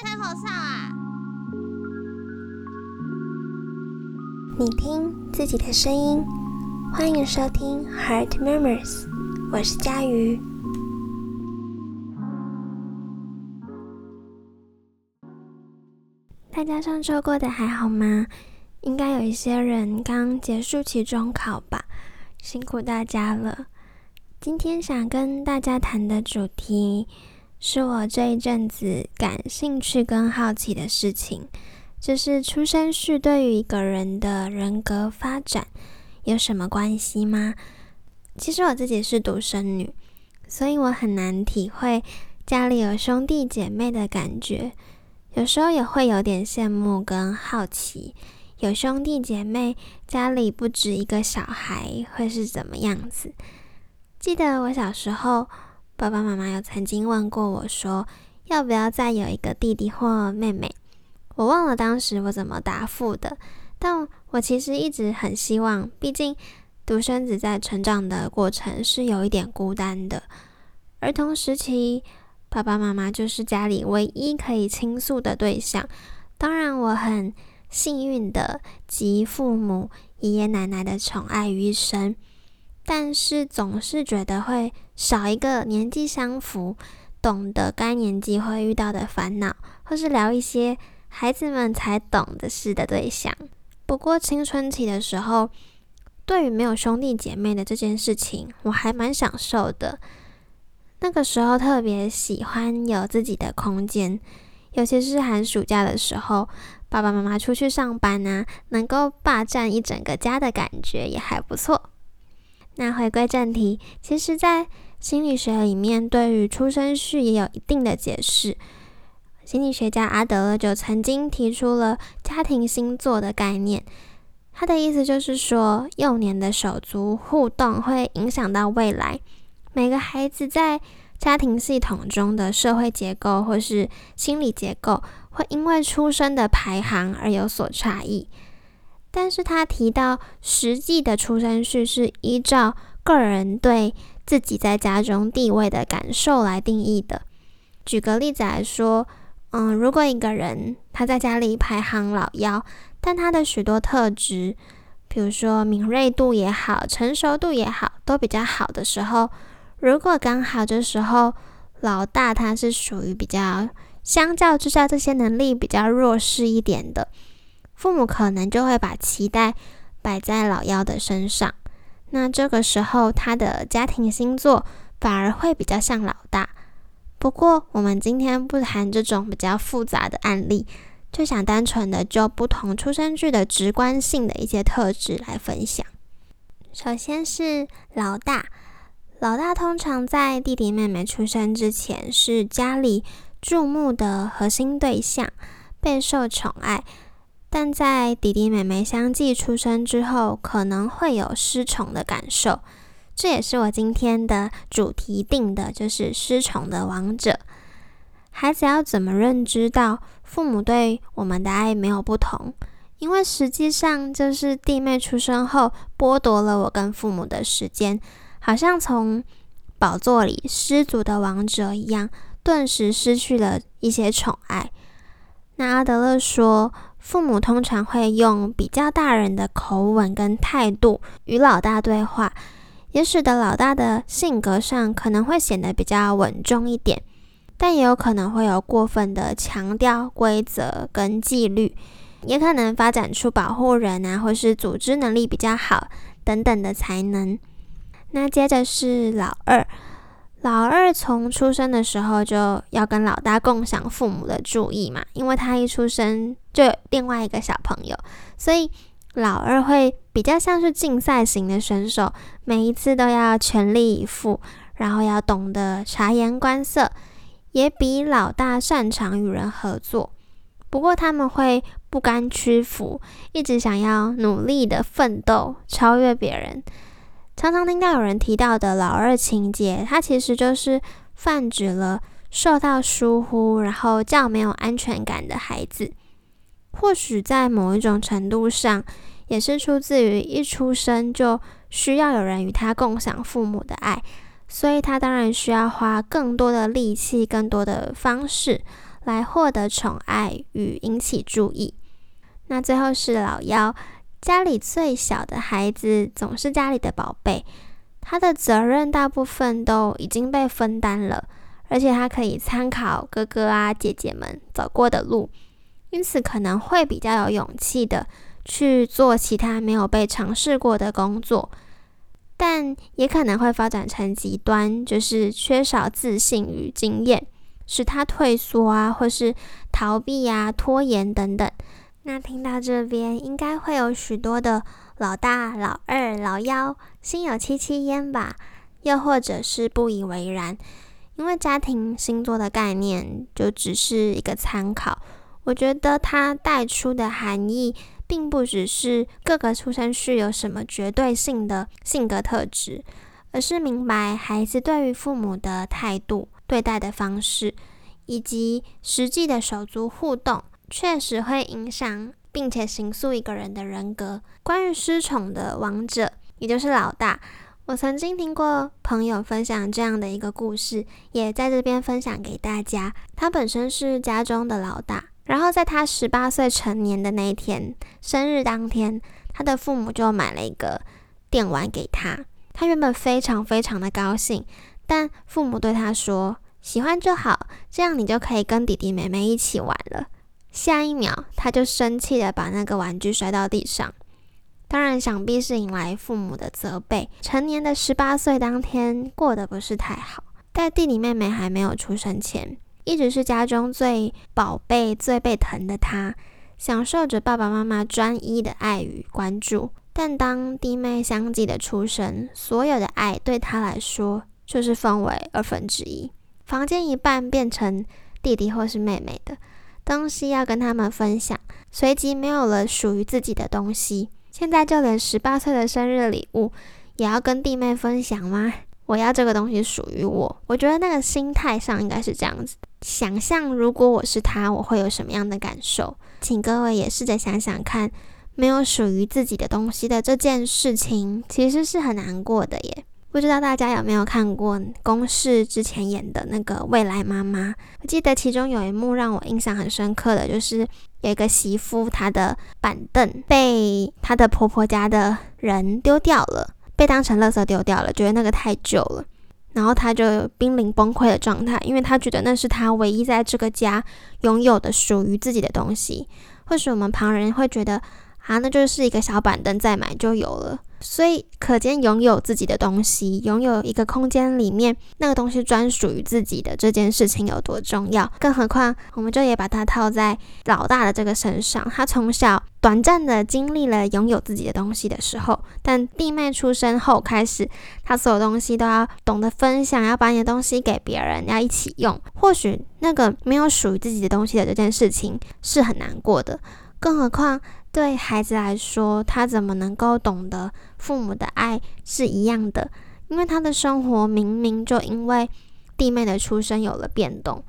吹口哨啊！你听自己的声音，欢迎收听 Heart Murmurs，我是佳瑜。大家上周过得还好吗？应该有一些人刚结束期中考吧，辛苦大家了。今天想跟大家谈的主题，是我这一阵子感兴趣跟好奇的事情，就是出生序对于一个人的人格发展有什么关系吗？其实我自己是独生女，所以我很难体会家里有兄弟姐妹的感觉。有时候也会有点羡慕跟好奇，有兄弟姐妹，家里不止一个小孩会是怎么样子？记得我小时候，爸爸妈妈有曾经问过我说，要不要再有一个弟弟或妹妹？我忘了当时我怎么答复的，但我其实一直很希望，毕竟独生子在成长的过程是有一点孤单的，儿童时期。爸爸妈妈就是家里唯一可以倾诉的对象。当然，我很幸运的集父母、爷爷奶奶的宠爱于一身，但是总是觉得会少一个年纪相符、懂得该年纪会遇到的烦恼，或是聊一些孩子们才懂的事的对象。不过青春期的时候，对于没有兄弟姐妹的这件事情，我还蛮享受的。那个时候特别喜欢有自己的空间，尤其是寒暑假的时候，爸爸妈妈出去上班啊，能够霸占一整个家的感觉也还不错。那回归正题，其实，在心理学里面，对于出生序也有一定的解释。心理学家阿德勒就曾经提出了家庭星座的概念，他的意思就是说，幼年的手足互动会影响到未来。每个孩子在家庭系统中的社会结构或是心理结构，会因为出生的排行而有所差异。但是他提到，实际的出生序是依照个人对自己在家中地位的感受来定义的。举个例子来说，嗯，如果一个人他在家里排行老幺，但他的许多特质，比如说敏锐度也好，成熟度也好，都比较好的时候。如果刚好这时候老大他是属于比较相较之下这些能力比较弱势一点的，父母可能就会把期待摆在老幺的身上。那这个时候他的家庭星座反而会比较像老大。不过我们今天不谈这种比较复杂的案例，就想单纯的就不同出生句的直观性的一些特质来分享。首先是老大。老大通常在弟弟妹妹出生之前是家里注目的核心对象，备受宠爱；但在弟弟妹妹相继出生之后，可能会有失宠的感受。这也是我今天的主题定的，就是失宠的王者。孩子要怎么认知到父母对我们的爱没有不同？因为实际上就是弟妹出生后剥夺了我跟父母的时间。好像从宝座里失足的王者一样，顿时失去了一些宠爱。那阿德勒说，父母通常会用比较大人的口吻跟态度与老大对话，也使得老大的性格上可能会显得比较稳重一点，但也有可能会有过分的强调规则跟纪律，也可能发展出保护人啊，或是组织能力比较好等等的才能。那接着是老二，老二从出生的时候就要跟老大共享父母的注意嘛，因为他一出生就有另外一个小朋友，所以老二会比较像是竞赛型的选手，每一次都要全力以赴，然后要懂得察言观色，也比老大擅长与人合作。不过他们会不甘屈服，一直想要努力的奋斗，超越别人。常常听到有人提到的老二情节，它其实就是泛指了受到疏忽，然后较没有安全感的孩子。或许在某一种程度上，也是出自于一出生就需要有人与他共享父母的爱，所以他当然需要花更多的力气、更多的方式来获得宠爱与引起注意。那最后是老幺，家里最小的孩子总是家里的宝贝，他的责任大部分都已经被分担了，而且他可以参考哥哥啊姐姐们走过的路，因此可能会比较有勇气的去做其他没有被尝试过的工作，但也可能会发展成极端，就是缺少自信与经验，使他退缩啊，或是逃避啊、拖延等等。那听到这边，应该会有许多的老大、老二、老幺心有戚戚焉吧？又或者是不以为然，因为家庭星座的概念就只是一个参考。我觉得它带出的含义，并不只是各个出生序有什么绝对性的性格特质，而是明白孩子对于父母的态度、对待的方式，以及实际的手足互动。确实会影响，并且形塑一个人的人格。关于失宠的王者，也就是老大，我曾经听过朋友分享这样的一个故事，也在这边分享给大家。他本身是家中的老大，然后在他十八岁成年的那一天，生日当天，他的父母就买了一个电玩给他。他原本非常非常的高兴，但父母对他说：“喜欢就好，这样你就可以跟弟弟妹妹一起玩了。”下一秒，他就生气的把那个玩具摔到地上。当然，想必是引来父母的责备。成年的十八岁当天过得不是太好。在弟弟妹妹还没有出生前，一直是家中最宝贝、最被疼的他，享受着爸爸妈妈专一的爱与关注。但当弟妹相继的出生，所有的爱对他来说就是分为二分之一，房间一半变成弟弟或是妹妹的。东西要跟他们分享，随即没有了属于自己的东西。现在就连十八岁的生日礼物也要跟弟妹分享吗？我要这个东西属于我。我觉得那个心态上应该是这样子。想象如果我是他，我会有什么样的感受？请各位也试着想想看，没有属于自己的东西的这件事情，其实是很难过的耶。不知道大家有没有看过公视之前演的那个未来妈妈？我记得其中有一幕让我印象很深刻的就是有一个媳妇，她的板凳被她的婆婆家的人丢掉了，被当成垃圾丢掉了，觉得那个太旧了，然后她就濒临崩溃的状态，因为她觉得那是她唯一在这个家拥有的属于自己的东西。或许我们旁人会觉得啊，那就是一个小板凳，再买就有了。所以，可见拥有自己的东西，拥有一个空间里面那个东西专属于自己的这件事情有多重要。更何况，我们就也把它套在老大的这个身上。他从小短暂的经历了拥有自己的东西的时候，但弟妹出生后开始，他所有东西都要懂得分享，要把你的东西给别人，要一起用。或许那个没有属于自己的东西的这件事情是很难过的。更何况。对孩子来说，他怎么能够懂得父母的爱是一样的？因为他的生活明明就因为弟妹的出生有了变动。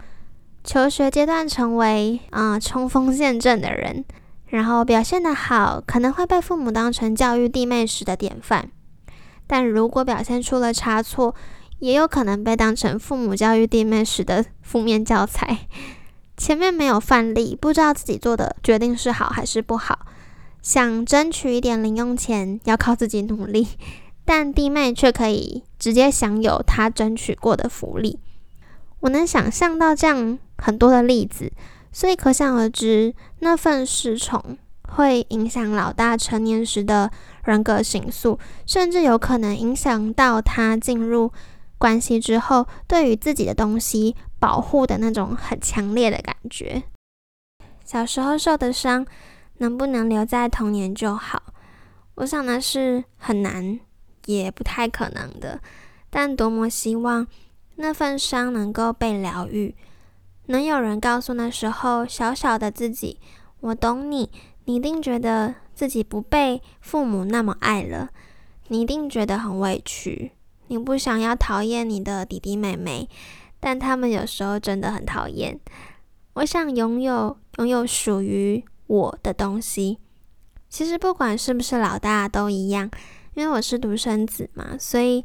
求学阶段成为啊冲锋陷阵的人，然后表现得好，可能会被父母当成教育弟妹时的典范。但如果表现出了差错，也有可能被当成父母教育弟妹时的负面教材。前面没有范例，不知道自己做的决定是好还是不好。想争取一点零用钱，要靠自己努力，但弟妹却可以直接享有他争取过的福利。我能想象到这样很多的例子，所以可想而知，那份失宠会影响老大成年时的人格形塑，甚至有可能影响到他进入关系之后，对于自己的东西。保护的那种很强烈的感觉。小时候受的伤，能不能留在童年就好？我想那是很难，也不太可能的。但多么希望那份伤能够被疗愈，能有人告诉那时候小小的自己：“我懂你。”你一定觉得自己不被父母那么爱了，你一定觉得很委屈，你不想要讨厌你的弟弟妹妹。但他们有时候真的很讨厌。我想拥有拥有属于我的东西。其实不管是不是老大都一样，因为我是独生子嘛，所以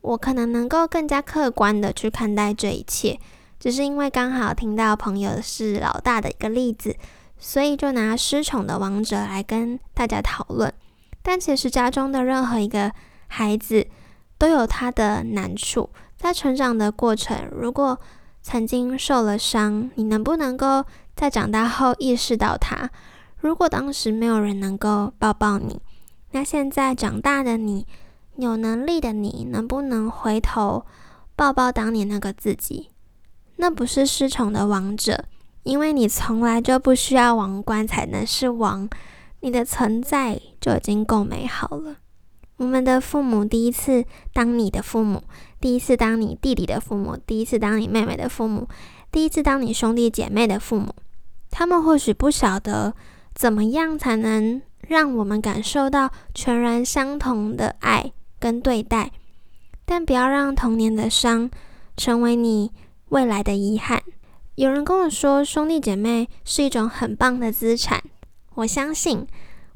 我可能能够更加客观的去看待这一切。只是因为刚好听到朋友是老大的一个例子，所以就拿失宠的王者来跟大家讨论。但其实家中的任何一个孩子都有他的难处，在成长的过程，如果曾经受了伤，你能不能够在长大后意识到他？如果当时没有人能够抱抱你，那现在长大的你，有能力的你，能不能回头抱抱当年那个自己？那不是失宠的王者，因为你从来就不需要王冠才能是王。你的存在就已经够美好了。我们的父母第一次当你的父母，第一次当你弟弟的父母，第一次当你妹妹的父母，第一次当你兄弟姐妹的父母，他们或许不晓得怎么样才能让我们感受到全然相同的爱跟对待，但不要让童年的伤成为你未来的遗憾。有人跟我说，兄弟姐妹是一种很棒的资产。我相信，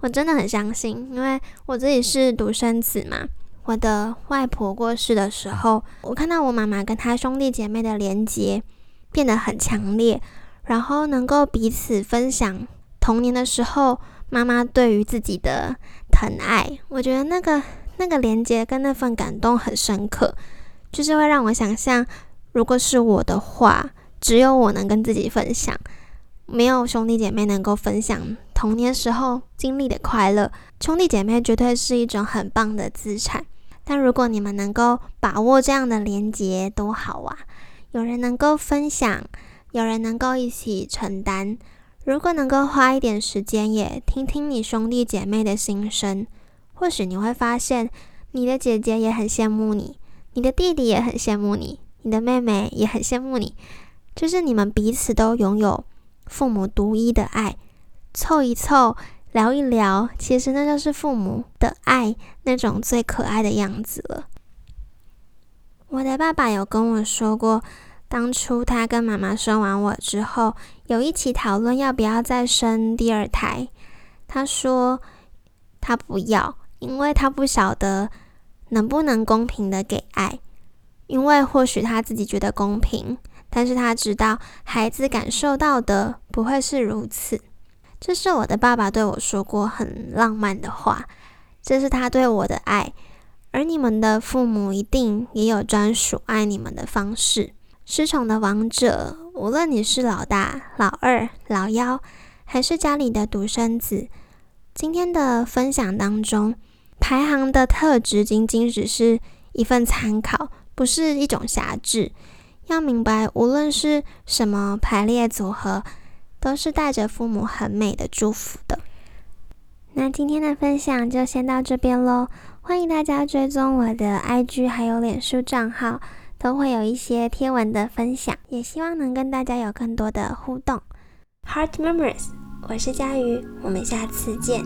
我真的很相信，因为我自己是独生子嘛。我的外婆过世的时候，我看到我妈妈跟她兄弟姐妹的连结变得很强烈，然后能够彼此分享童年的时候妈妈对于自己的疼爱。我觉得那个那个连接跟那份感动很深刻，就是会让我想象，如果是我的话，只有我能跟自己分享。没有兄弟姐妹能够分享童年时候经历的快乐，兄弟姐妹绝对是一种很棒的资产。但如果你们能够把握这样的连结，多好啊！有人能够分享，有人能够一起承担。如果能够花一点时间，也听听你兄弟姐妹的心声，或许你会发现，你的姐姐也很羡慕你，你的弟弟也很羡慕你，你的妹妹也很羡慕你，就是你们彼此都拥有。父母独一的爱，凑一凑，聊一聊，其实那就是父母的爱那种最可爱的样子了。我的爸爸有跟我说过，当初他跟妈妈生完我之后，有一起讨论要不要再生第二胎。他说他不要，因为他不晓得能不能公平的给爱，因为或许他自己觉得公平。但是他知道孩子感受到的不会是如此，这是我的爸爸对我说过很浪漫的话，这是他对我的爱，而你们的父母一定也有专属爱你们的方式。失宠的王者，无论你是老大、老二、老幺，还是家里的独生子，今天的分享当中，排行的特质仅仅只是一份参考，不是一种辖制。要明白，无论是什么排列组合，都是带着父母很美的祝福的。那今天的分享就先到这边喽，欢迎大家追踪我的 IG 还有脸书账号，都会有一些贴文的分享，也希望能跟大家有更多的互动。Heart Memories，我是佳瑜，我们下次见。